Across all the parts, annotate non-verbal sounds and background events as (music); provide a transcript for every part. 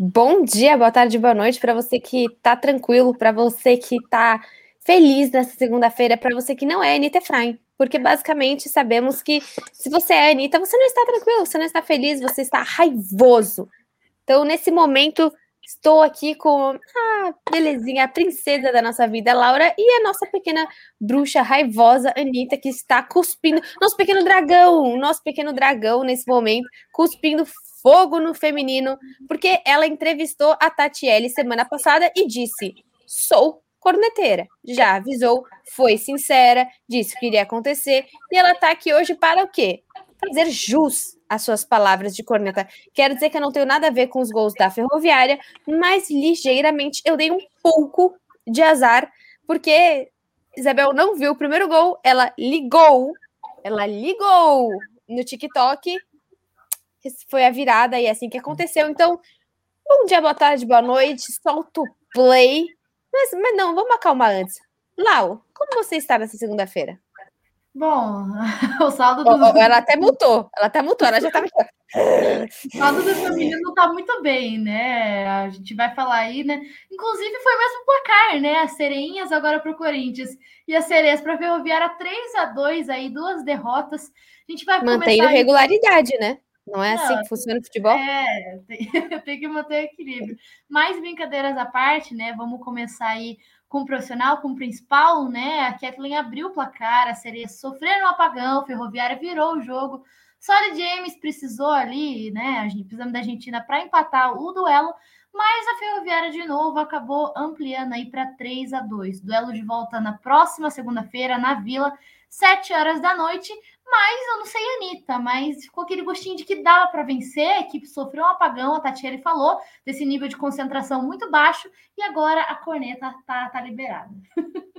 Bom dia, boa tarde, boa noite para você que tá tranquilo, para você que tá feliz nessa segunda-feira, para você que não é Anitta Efraim. Porque basicamente sabemos que se você é Anitta, você não está tranquilo, você não está feliz, você está raivoso. Então, nesse momento, estou aqui com a belezinha, a princesa da nossa vida, Laura, e a nossa pequena bruxa raivosa, Anitta, que está cuspindo. Nosso pequeno dragão, nosso pequeno dragão nesse momento, cuspindo fogo no feminino, porque ela entrevistou a Tatiele semana passada e disse: sou corneteira. Já avisou, foi sincera, disse o que iria acontecer, e ela tá aqui hoje para o quê? Fazer jus às suas palavras de corneta. Quero dizer que eu não tenho nada a ver com os gols da Ferroviária, mas ligeiramente eu dei um pouco de azar, porque Isabel não viu o primeiro gol, ela ligou, ela ligou no TikTok, foi a virada e é assim que aconteceu. Então, bom dia, boa tarde, boa noite, solta o play mas, mas não, vamos acalmar antes. Lau, como você está nessa segunda-feira? Bom, (laughs) o saldo do. Oh, ela até mutou, ela até mutou, ela já estava. (laughs) o saldo da família não está muito bem, né? A gente vai falar aí, né? Inclusive, foi o mesmo placar, né? As sereinhas agora para o Corinthians e as sereias para a Ferroviária 3 a 2 aí, duas derrotas. A gente vai Mantendo regularidade, né? Não é assim que funciona o futebol? É, (laughs) tem, tem que manter equilíbrio. Mais brincadeiras à parte, né? Vamos começar aí com o profissional, com o principal, né? A Kathleen abriu o placar, a sereia sofreu um apagão, Ferroviária virou o jogo. Só James precisou ali, né? A gente precisamos da Argentina para empatar o duelo, mas a Ferroviária de novo acabou ampliando aí para 3 a 2. Duelo de volta na próxima segunda-feira na Vila, 7 horas da noite. Mas eu não sei, Anitta, mas ficou aquele gostinho de que dava para vencer. A equipe sofreu um apagão, a Tatiele falou, desse nível de concentração muito baixo, e agora a corneta tá, tá liberada. (laughs)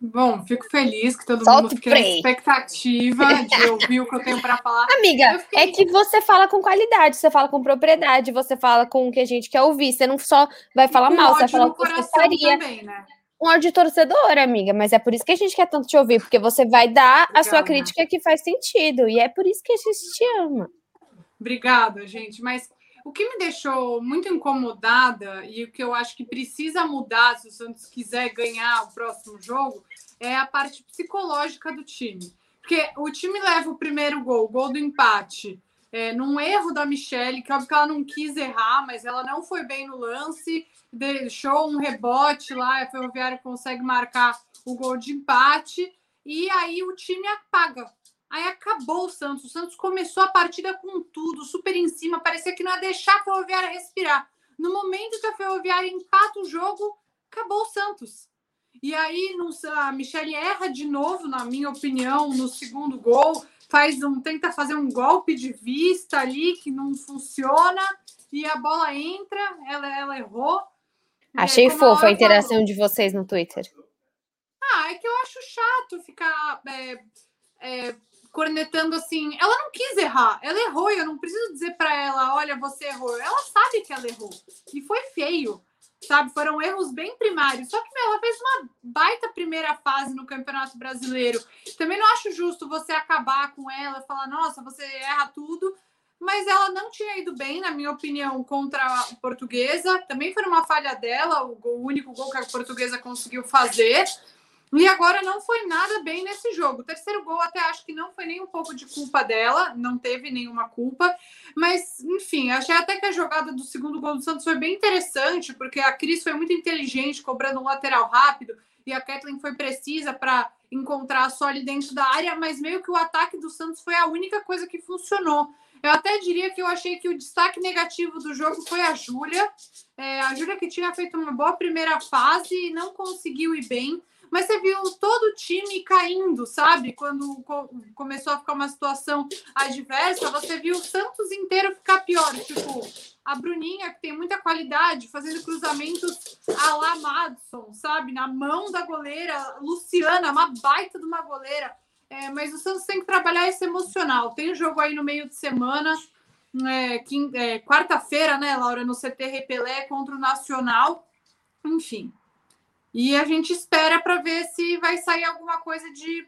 Bom, fico feliz que todo Solta mundo fique na expectativa de (laughs) ouvir o que eu tenho para falar. Amiga, fiquei... é que você fala com qualidade, você fala com propriedade, você fala com o que a gente quer ouvir. Você não só vai falar mal, você vai falar o que você faria. Também, né? um ódio torcedor, amiga, mas é por isso que a gente quer tanto te ouvir, porque você vai dar Legal, a sua crítica que faz sentido, e é por isso que a gente te ama. Obrigada, gente, mas o que me deixou muito incomodada e o que eu acho que precisa mudar se o Santos quiser ganhar o próximo jogo é a parte psicológica do time. Porque o time leva o primeiro gol, o gol do empate, é, num erro da Michelle, que óbvio que ela não quis errar, mas ela não foi bem no lance deixou um rebote lá, a Ferroviária consegue marcar o gol de empate e aí o time apaga. Aí acabou o Santos. O Santos começou a partida com tudo, super em cima, parecia que não ia deixar a Ferroviária respirar. No momento que a Ferroviária empata o jogo, acabou o Santos. E aí a Michelle erra de novo, na minha opinião, no segundo gol, faz um tenta fazer um golpe de vista ali que não funciona e a bola entra, ela, ela errou. Achei fofa a interação falou. de vocês no Twitter. Ah, é que eu acho chato ficar é, é, cornetando assim. Ela não quis errar, ela errou. Eu não preciso dizer para ela: olha, você errou. Ela sabe que ela errou. E foi feio, sabe? Foram erros bem primários. Só que meu, ela fez uma baita primeira fase no Campeonato Brasileiro. Também não acho justo você acabar com ela, falar: nossa, você erra tudo mas ela não tinha ido bem, na minha opinião, contra a portuguesa. Também foi uma falha dela, o, gol, o único gol que a portuguesa conseguiu fazer. E agora não foi nada bem nesse jogo. O terceiro gol até acho que não foi nem um pouco de culpa dela, não teve nenhuma culpa. Mas, enfim, achei até que a jogada do segundo gol do Santos foi bem interessante, porque a Cris foi muito inteligente, cobrando um lateral rápido, e a Kathleen foi precisa para encontrar a Soli dentro da área, mas meio que o ataque do Santos foi a única coisa que funcionou. Eu até diria que eu achei que o destaque negativo do jogo foi a Júlia. É, a Júlia que tinha feito uma boa primeira fase e não conseguiu ir bem. Mas você viu todo o time caindo, sabe? Quando começou a ficar uma situação adversa, você viu o Santos inteiro ficar pior. Tipo, a Bruninha, que tem muita qualidade, fazendo cruzamentos a la Madison, sabe? Na mão da goleira. Luciana, uma baita de uma goleira é, mas o Santos tem que trabalhar esse emocional. Tem jogo aí no meio de semana, é, é, quarta-feira, né, Laura, no CT Repelé contra o Nacional. Enfim. E a gente espera para ver se vai sair alguma coisa de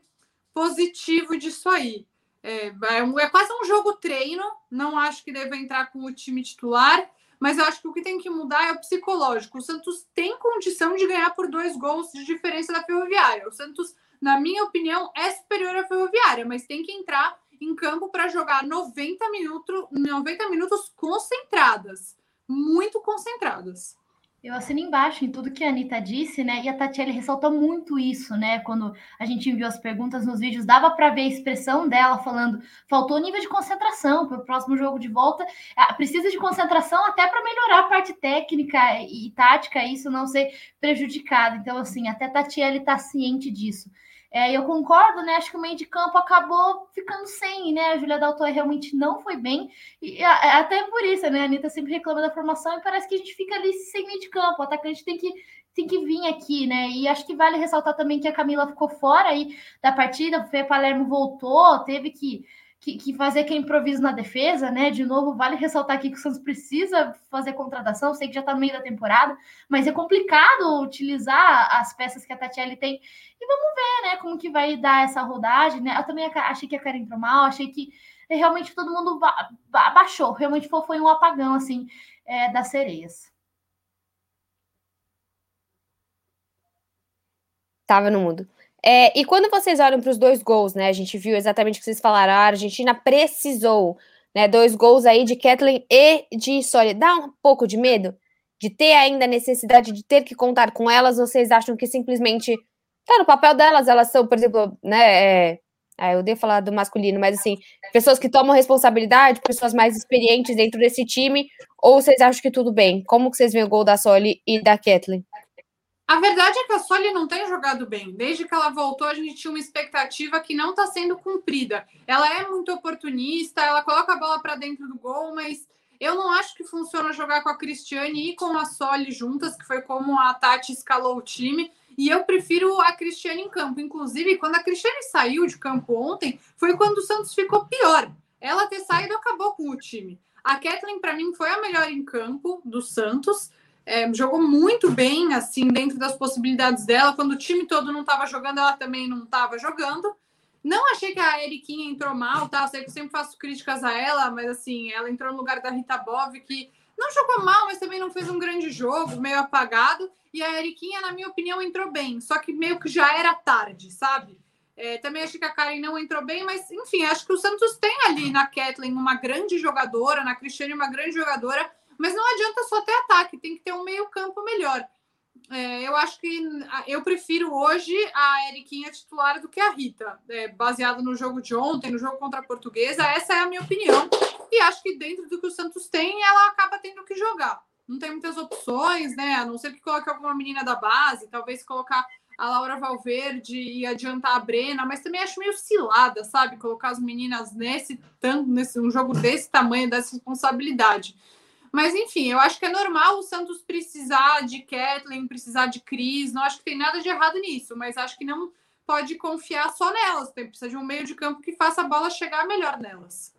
positivo disso aí. É, é, é quase um jogo treino. Não acho que deve entrar com o time titular, mas eu acho que o que tem que mudar é o psicológico. O Santos tem condição de ganhar por dois gols de diferença da Ferroviária. O Santos, na minha opinião, é superior à Ferroviária, mas tem que entrar em campo para jogar 90 minutos, 90 minutos concentradas, muito concentradas. Eu assino embaixo em tudo que a Anitta disse, né? E a Tatiele ressaltou muito isso, né? Quando a gente enviou as perguntas nos vídeos, dava para ver a expressão dela falando: faltou nível de concentração para o próximo jogo de volta. Ah, precisa de concentração até para melhorar a parte técnica e tática, isso não ser prejudicado. Então, assim, até a Tatiele está ciente disso. É, eu concordo, né? Acho que o meio de campo acabou ficando sem, né? A Julia Dalton realmente não foi bem. E até por isso, né? A Anitta sempre reclama da formação e parece que a gente fica ali sem meio de campo. O atacante tem que, tem que vir aqui, né? E acho que vale ressaltar também que a Camila ficou fora aí da partida, o Fê Palermo voltou, teve que que, que, fazer aquele improviso na defesa, né? De novo, vale ressaltar aqui que o Santos precisa fazer contratação, sei que já está no meio da temporada, mas é complicado utilizar as peças que a Tatiele tem. E vamos ver, né, como que vai dar essa rodagem, né? Eu também achei que a Karen entrou mal, achei que realmente todo mundo abaixou, realmente foi, foi um apagão, assim, é, das sereias. Tava no mudo. É, e quando vocês olham para os dois gols, né? A gente viu exatamente o que vocês falaram. A Argentina precisou, né? Dois gols aí de Kathleen e de Soli. Dá um pouco de medo de ter ainda a necessidade de ter que contar com elas? Vocês acham que simplesmente tá no papel delas? Elas são, por exemplo, né? É, ah, eu devo falar do masculino, mas assim, pessoas que tomam responsabilidade, pessoas mais experientes dentro desse time, ou vocês acham que tudo bem? Como que vocês veem o gol da Soli e da Kathleen? A verdade é que a Soli não tem jogado bem. Desde que ela voltou, a gente tinha uma expectativa que não está sendo cumprida. Ela é muito oportunista, ela coloca a bola para dentro do gol, mas eu não acho que funciona jogar com a Cristiane e com a Soli juntas, que foi como a Tati escalou o time. E eu prefiro a Cristiane em campo. Inclusive, quando a Cristiane saiu de campo ontem, foi quando o Santos ficou pior. Ela ter saído acabou com o time. A Kathleen, para mim, foi a melhor em campo do Santos é, jogou muito bem, assim, dentro das possibilidades dela. Quando o time todo não estava jogando, ela também não estava jogando. Não achei que a Eriquinha entrou mal, tá? Sei que eu sempre faço críticas a ela, mas assim, ela entrou no lugar da Rita Bov, que não jogou mal, mas também não fez um grande jogo, meio apagado. E a Eriquinha, na minha opinião, entrou bem, só que meio que já era tarde, sabe? É, também achei que a Karen não entrou bem, mas enfim, acho que o Santos tem ali na Kathleen uma grande jogadora, na Cristiane uma grande jogadora mas não adianta só ter ataque, tem que ter um meio-campo melhor. É, eu acho que eu prefiro hoje a Eriquinha titular do que a Rita, é, baseado no jogo de ontem, no jogo contra a Portuguesa. Essa é a minha opinião. E acho que dentro do que o Santos tem, ela acaba tendo que jogar. Não tem muitas opções, né? A não ser que coloque alguma menina da base, talvez colocar a Laura Valverde e adiantar a Brena, mas também acho meio cilada, sabe? Colocar as meninas nesse tanto, nesse um jogo desse tamanho, dessa responsabilidade. Mas, enfim, eu acho que é normal o Santos precisar de Kathleen, precisar de Cris. Não acho que tem nada de errado nisso, mas acho que não pode confiar só nelas. Tem precisa de um meio de campo que faça a bola chegar melhor nelas.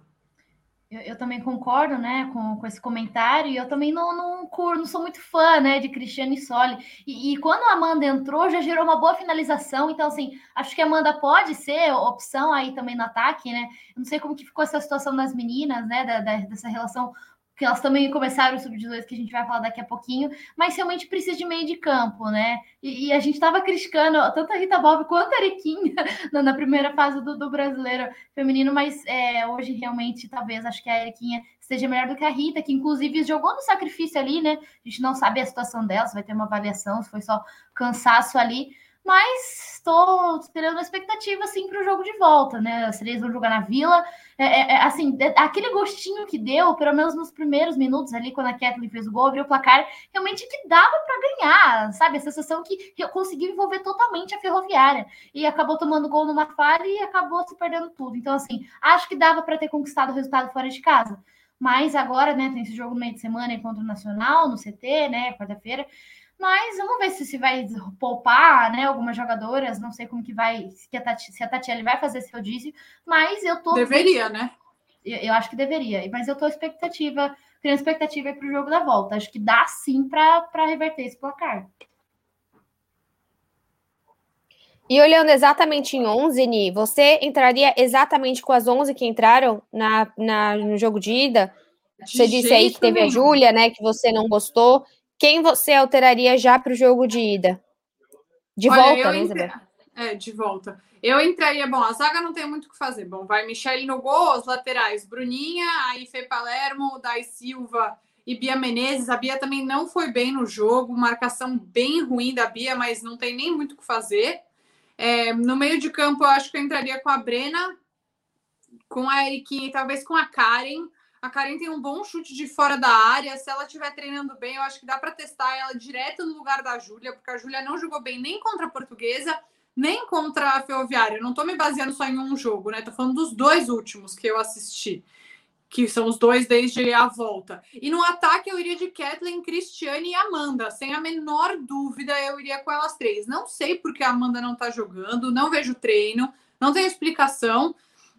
Eu, eu, também concordo, né, com, com esse comentário, e eu também não, não, não sou muito fã, né, de Cristiane Soli. E, e, quando a Amanda entrou, já gerou uma boa finalização, então, assim, acho que a Amanda pode ser opção aí também no ataque, né, eu não sei como que ficou essa situação das meninas, né, da, da, dessa relação que elas também começaram o sub-18, que a gente vai falar daqui a pouquinho, mas realmente precisa de meio de campo, né? E, e a gente estava criticando tanto a Rita Bob quanto a Arequinha (laughs) na, na primeira fase do, do brasileiro feminino, mas é, hoje realmente talvez acho que a Arequinha seja melhor do que a Rita, que inclusive jogou no sacrifício ali, né? A gente não sabe a situação dela, se vai ter uma avaliação, se foi só cansaço ali mas estou esperando a expectativa assim para o jogo de volta, né? As três vão jogar na Vila, é, é, é assim, aquele gostinho que deu, pelo menos nos primeiros minutos ali, quando a Kathleen fez o gol, abriu o placar, realmente que dava para ganhar, sabe? A sensação que conseguiu envolver totalmente a Ferroviária e acabou tomando gol numa falha e acabou se perdendo tudo. Então, assim, acho que dava para ter conquistado o resultado fora de casa. Mas agora, né, tem esse jogo no meio de semana contra o Nacional, no CT, né, quarta-feira. Mas vamos ver se, se vai poupar, né? Algumas jogadoras, não sei como que vai, se a, Tati, se a Tatiele vai fazer esse rodízio, mas eu tô. Deveria, né? Eu, eu, acho que deveria, mas eu tô expectativa, criando expectativa para o jogo da volta. Acho que dá sim para reverter esse placar. E olhando exatamente em 11, Ni, você entraria exatamente com as 11 que entraram na, na, no jogo de ida? De você disse aí que teve nenhum. a Júlia, né, que você não gostou. Quem você alteraria já para o jogo de ida? De Olha, volta, né, Isabel? É, de volta. Eu entraria, bom, a zaga não tem muito o que fazer. Bom, vai Michele no gol, os laterais, Bruninha, aí Fê Palermo, Dai Silva e Bia Menezes. A Bia também não foi bem no jogo, marcação bem ruim da Bia, mas não tem nem muito o que fazer. É, no meio de campo, eu acho que eu entraria com a Brena, com a Eriquinha e talvez com a Karen. A Karen tem um bom chute de fora da área. Se ela estiver treinando bem, eu acho que dá para testar ela direto no lugar da Júlia, porque a Júlia não jogou bem nem contra a Portuguesa, nem contra a Ferroviária. Eu não estou me baseando só em um jogo, né? Tô falando dos dois últimos que eu assisti que são os dois desde a volta. E no ataque eu iria de Kathleen, Cristiane e Amanda. Sem a menor dúvida, eu iria com elas três. Não sei porque a Amanda não tá jogando, não vejo treino, não tem explicação.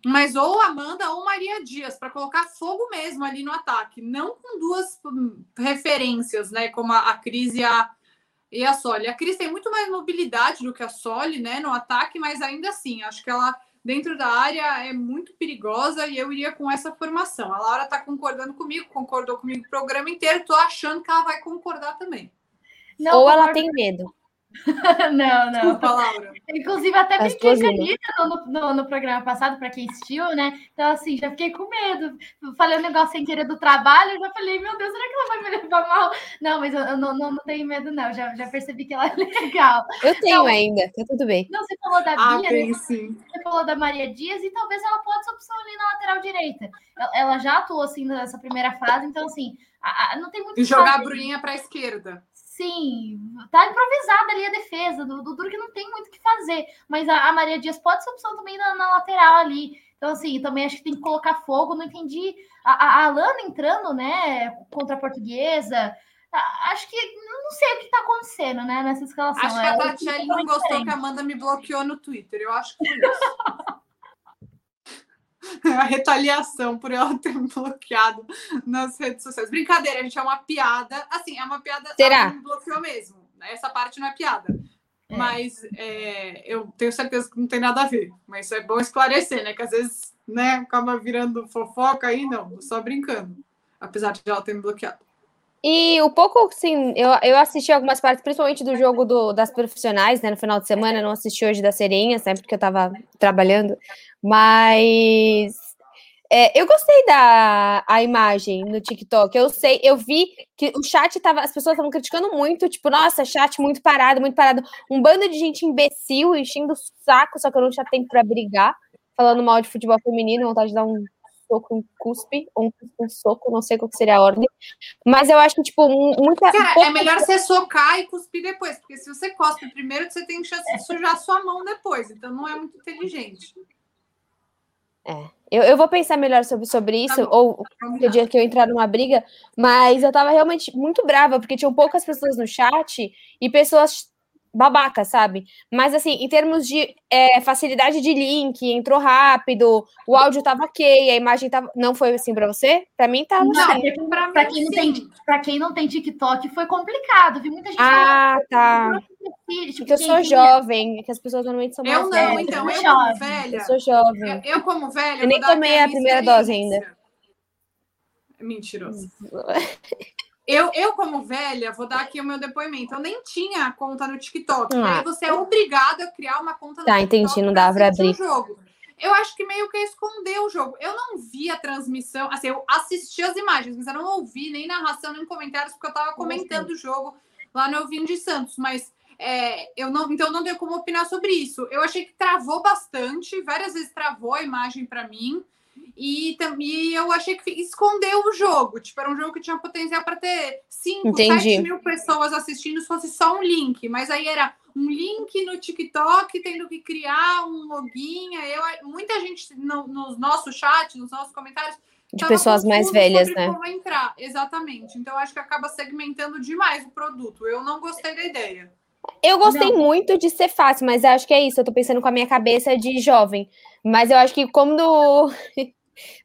Mas ou Amanda ou Maria Dias, para colocar fogo mesmo ali no ataque. Não com duas hum, referências, né? Como a, a Cris e a, e a Soli. A Cris tem muito mais mobilidade do que a Soli, né? No ataque, mas ainda assim, acho que ela dentro da área é muito perigosa e eu iria com essa formação. A Laura está concordando comigo, concordou comigo o programa inteiro, estou achando que ela vai concordar também. Não, Ou ela tem medo. (laughs) não, não. Desculpa, Laura. Inclusive, até fiquei feliz no, no, no, programa passado, para quem assistiu, né? Então, assim, já fiquei com medo. Falei um negócio sem querer do trabalho, já falei, meu Deus, será que ela vai me levar mal? Não, mas eu, eu não, não, não, tenho medo, não. Já, já percebi que ela é (laughs) legal. Eu tenho então, ainda, tá tudo bem. Não, você falou da ah, Bia, né? você falou da Maria Dias, e talvez ela ser opção ali na lateral direita. Ela já atuou, assim, nessa primeira fase, então, assim, a, a, não tem muito. E jogar a Bruninha para a esquerda sim, tá improvisada ali a defesa, do, do que não tem muito o que fazer. Mas a, a, Maria Dias pode ser opção também na, na, lateral ali. Então, assim, também acho que tem que colocar fogo. Não entendi. A, a, Alana entrando, né, contra a portuguesa. Acho que não sei o que tá acontecendo, né, nessa escalação. Acho que a Tatiele não gostou que a Amanda me bloqueou no Twitter. Eu acho que foi isso. (laughs) (laughs) a retaliação por ela ter me bloqueado nas redes sociais. Brincadeira, gente, é uma piada. Assim, é uma piada. Será? Ela me bloqueou mesmo. Essa parte não é piada. É. Mas é, eu tenho certeza que não tem nada a ver. Mas é bom esclarecer, né? Que às vezes, né, acaba virando fofoca aí, não. Só brincando. Apesar de ela ter me bloqueado. E o pouco, assim, eu, eu assisti algumas partes, principalmente do jogo do, das profissionais, né, no final de semana, não assisti hoje das Serinhas, né, porque eu tava trabalhando, mas é, eu gostei da a imagem no TikTok. Eu sei, eu vi que o chat tava, as pessoas estavam criticando muito, tipo, nossa, chat muito parado, muito parado. Um bando de gente imbecil enchendo o saco, só que eu não tinha tempo para brigar, falando mal de futebol feminino, vontade de dar um soco, um cuspe, ou um cuspe, um soco, não sei qual seria a ordem. Mas eu acho que, tipo, muita. Cara, pouca... é melhor você socar e cuspir depois, porque se você cospe primeiro, você tem chance de sujar a sua mão depois. Então não é muito inteligente. É. Eu, eu vou pensar melhor sobre, sobre tá isso, tá ou o dia que eu entrar numa briga, mas eu tava realmente muito brava, porque tinham poucas pessoas no chat e pessoas babaca, sabe? Mas assim, em termos de é, facilidade de link, entrou rápido, o áudio tava ok, a imagem tava. Não foi assim para você? Para mim tava não, assim. Pra, pra, quem não tem, pra quem não tem TikTok foi complicado, viu? Muita gente Ah, tá. Porque eu sou jovem, que as pessoas normalmente são mais Eu não, então, eu como velha. Eu sou jovem. Eu, eu como velha. Eu nem tomei a primeira dose ainda. Mentiroso. (laughs) Eu, eu, como velha, vou dar aqui o meu depoimento. Eu nem tinha conta no TikTok. Ah. Aí você é obrigado a criar uma conta no tá, TikTok. Tá, entendi, não dá para abrir. Jogo. Eu acho que meio que escondeu o jogo. Eu não vi a transmissão, assim, eu assisti as imagens, mas eu não ouvi nem narração, nem comentários, porque eu tava comentando o jogo lá no Elvinho de Santos. Mas é, eu não, então não tenho como opinar sobre isso. Eu achei que travou bastante, várias vezes travou a imagem para mim. E, e eu achei que escondeu o jogo. Tipo, era um jogo que tinha potencial para ter 5, 7 mil pessoas assistindo se fosse só um link. Mas aí era um link no TikTok, tendo que criar um login. Eu, muita gente no, no nosso chat, nos nossos comentários. De pessoas mais velhas, né? Como entrar. Exatamente. Então, acho que acaba segmentando demais o produto. Eu não gostei da ideia. Eu gostei não. muito de ser fácil, mas acho que é isso. Eu tô pensando com a minha cabeça de jovem. Mas eu acho que como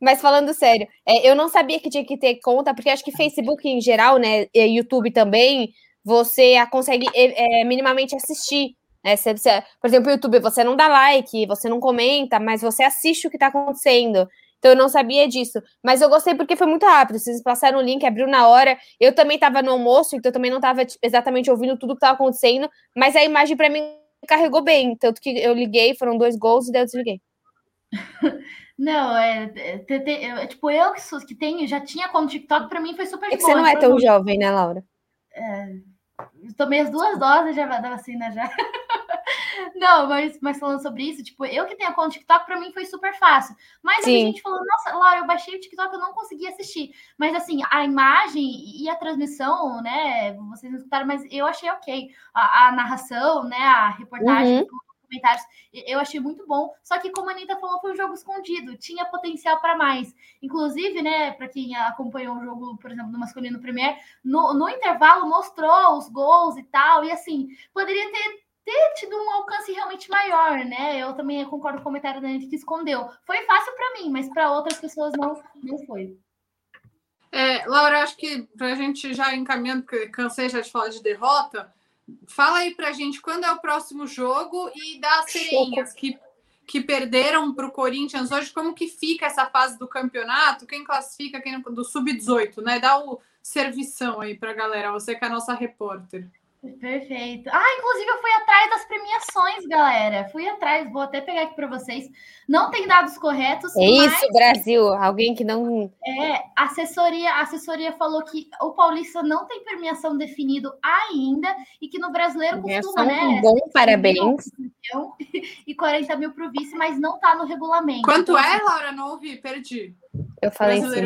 Mas falando sério, é, eu não sabia que tinha que ter conta, porque acho que Facebook em geral, né, e YouTube também, você consegue é, minimamente assistir É, você, você, por exemplo, YouTube, você não dá like, você não comenta, mas você assiste o que tá acontecendo. Então eu não sabia disso. Mas eu gostei porque foi muito rápido. Vocês passaram o link, abriu na hora. Eu também estava no almoço, então eu também não estava tipo, exatamente ouvindo tudo que estava acontecendo. Mas a imagem para mim carregou bem. Tanto que eu liguei, foram dois gols e daí eu desliguei. Não, é, é, é, tipo, eu que, sou, que tenho, já tinha conta TikTok, para mim foi super É que você não é tão jovem, né, Laura? É, tomei as duas doses já da vacina já. (laughs) Não, mas, mas falando sobre isso, tipo, eu que tenho a conta TikTok, pra mim foi super fácil. Mas a gente falou, nossa, Laura, eu baixei o TikTok, eu não consegui assistir. Mas assim, a imagem e a transmissão, né? Vocês não escutaram, mas eu achei ok. A, a narração, né? A reportagem. Uhum comentários. Eu achei muito bom. Só que, como a Anitta falou, foi um jogo escondido, tinha potencial para mais. Inclusive, né, para quem acompanhou o jogo, por exemplo, do masculino Premier, no, no intervalo mostrou os gols e tal. E assim, poderia ter ter tido um alcance realmente maior, né? Eu também concordo com o comentário da gente que escondeu. Foi fácil para mim, mas para outras pessoas não, não foi. É, Laura, acho que para a gente já encaminhando, porque cansei já de falar de derrota, fala aí para a gente quando é o próximo jogo e das sereinhas que, que perderam para o Corinthians hoje, como que fica essa fase do campeonato? Quem classifica, quem do sub-18, né? Dá o servição aí para a galera, você que é a nossa repórter. Perfeito. Ah, inclusive eu fui atrás das premiações, galera. Fui atrás, vou até pegar aqui para vocês. Não tem dados corretos. É isso, Brasil. Alguém que não. É, a assessoria, a assessoria falou que o Paulista não tem premiação definido ainda e que no brasileiro costuma, né? Um bom parabéns. E 40 mil para o vice, mas não está no regulamento. Quanto então, é, assim, Laura? Não ouvi, perdi. Eu falei assim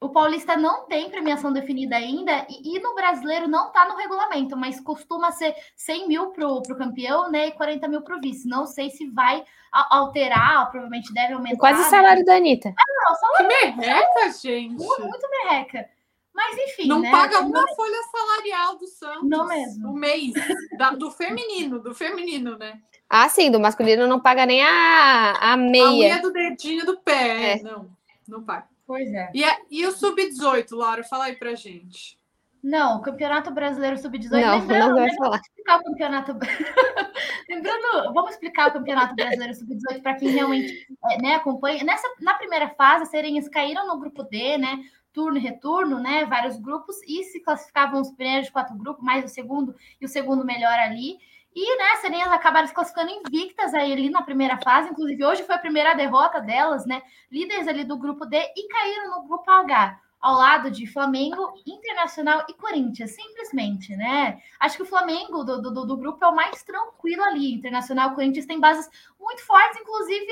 o Paulista não tem premiação definida ainda e, e no brasileiro não está no regulamento, mas costuma ser 100 mil para o campeão né, e 40 mil para o vice. Não sei se vai alterar, provavelmente deve aumentar. Quase o salário da Anitta. Ah, não, salário. Que merreca, gente. Muito, muito merreca. Mas enfim. Não né? paga uma não... folha salarial do Santos. Não mesmo. O mês. Da, do feminino, do feminino, né? Ah, sim, do masculino não paga nem a, a meia. A unha do dedinho do pé. É. Não, não paga. Pois é. E, a, e o Sub-18, Laura, fala aí pra gente. Não, o Campeonato Brasileiro Sub-18. Não, lembrando, não vai falar. Explicar o campeonato... (laughs) lembrando, vamos explicar o Campeonato Brasileiro Sub-18 para quem realmente é, né, acompanha. Nessa, na primeira fase, as Sereias caíram no grupo D, né? Turno e retorno, né? Vários grupos, e se classificavam os primeiros quatro grupos, mais o segundo e o segundo melhor ali. E, né, as Sereias acabaram se classificando invictas aí ali na primeira fase. Inclusive, hoje foi a primeira derrota delas, né? Líderes ali do grupo D e caíram no grupo H, ao lado de Flamengo, Internacional e Corinthians, simplesmente, né? Acho que o Flamengo do, do, do grupo é o mais tranquilo ali. Internacional e Corinthians tem bases muito fortes, inclusive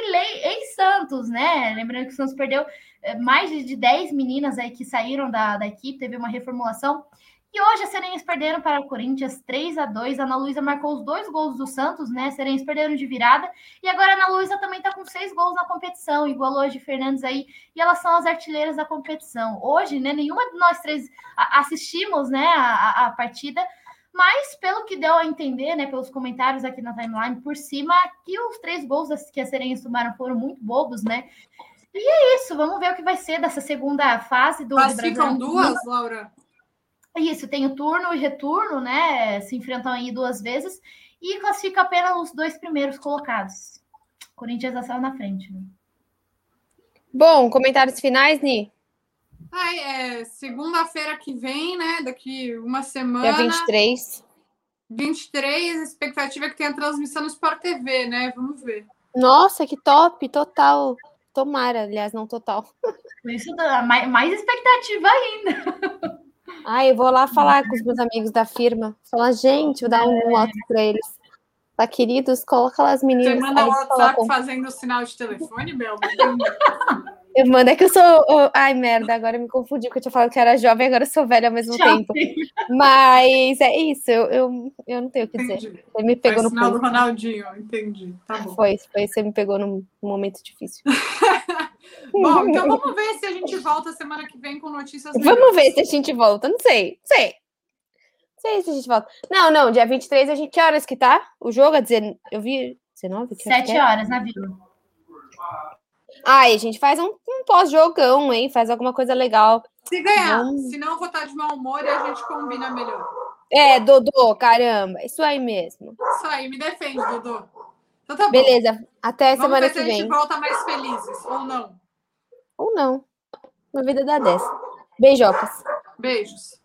ex-Santos, né? Lembrando que o Santos perdeu eh, mais de 10 meninas aí que saíram da, da equipe, teve uma reformulação. E hoje as Sereias perderam para o Corinthians 3 a 2 A Ana Luísa marcou os dois gols do Santos, né? Sereias perderam de virada. E agora a Ana Luísa também está com seis gols na competição, igualou hoje Fernandes aí. E elas são as artilheiras da competição. Hoje, né? Nenhuma de nós três assistimos, né? A, a partida. Mas, pelo que deu a entender, né, pelos comentários aqui na timeline, por cima, que os três gols que as Sereias tomaram foram muito bobos, né? E é isso, vamos ver o que vai ser dessa segunda fase do. Classificam duas, Laura? Isso, tem o turno e retorno, né? Se enfrentam aí duas vezes e classifica apenas os dois primeiros colocados. Corinthians já saiu na frente. Né? Bom, comentários finais, Ni? Ai, é segunda-feira que vem, né? Daqui uma semana. Dia 23. 23, a expectativa é que tenha transmissão no Sport TV, né? Vamos ver. Nossa, que top, total. Tomara, aliás, não total. Isso dá mais, mais expectativa ainda. (laughs) Ah, eu vou lá falar com os meus amigos da firma. Falar, gente, vou dar um alto para eles. Tá, queridos, coloca lá as meninas. Você manda o WhatsApp colocam... fazendo o sinal de telefone, Bel? Eu mando, é que eu sou. Oh, ai, merda, agora eu me confundi, porque eu tinha falado que era jovem, agora eu sou velha ao mesmo Tchau, tempo. Mas é isso, eu, eu, eu não tenho o que dizer. Entendi. Você me pegou Foi no sinal do Ronaldinho, entendi. Tá bom. Foi, foi, você me pegou num momento difícil. (laughs) Bom, então (laughs) vamos ver se a gente volta semana que vem com notícias. Vamos ver se a gente volta. Não sei. Não sei. Não sei se a gente volta. Não, não, dia 23 a gente. Que horas que tá? O jogo? A dizer, eu vi 19? Que 7 é? horas na vila. Ai, a gente faz um, um pós-jogão, hein? Faz alguma coisa legal. Se ganhar. Vamos... Se não, vou estar de mau humor e a gente combina melhor. É, Dodô, caramba. Isso aí mesmo. Isso aí, me defende, Dodô. Então tá bom. Beleza, até Vamos semana que se a gente vem. volta mais felizes, ou não. Ou não. Uma vida dá dessa. Beijocas. Beijos.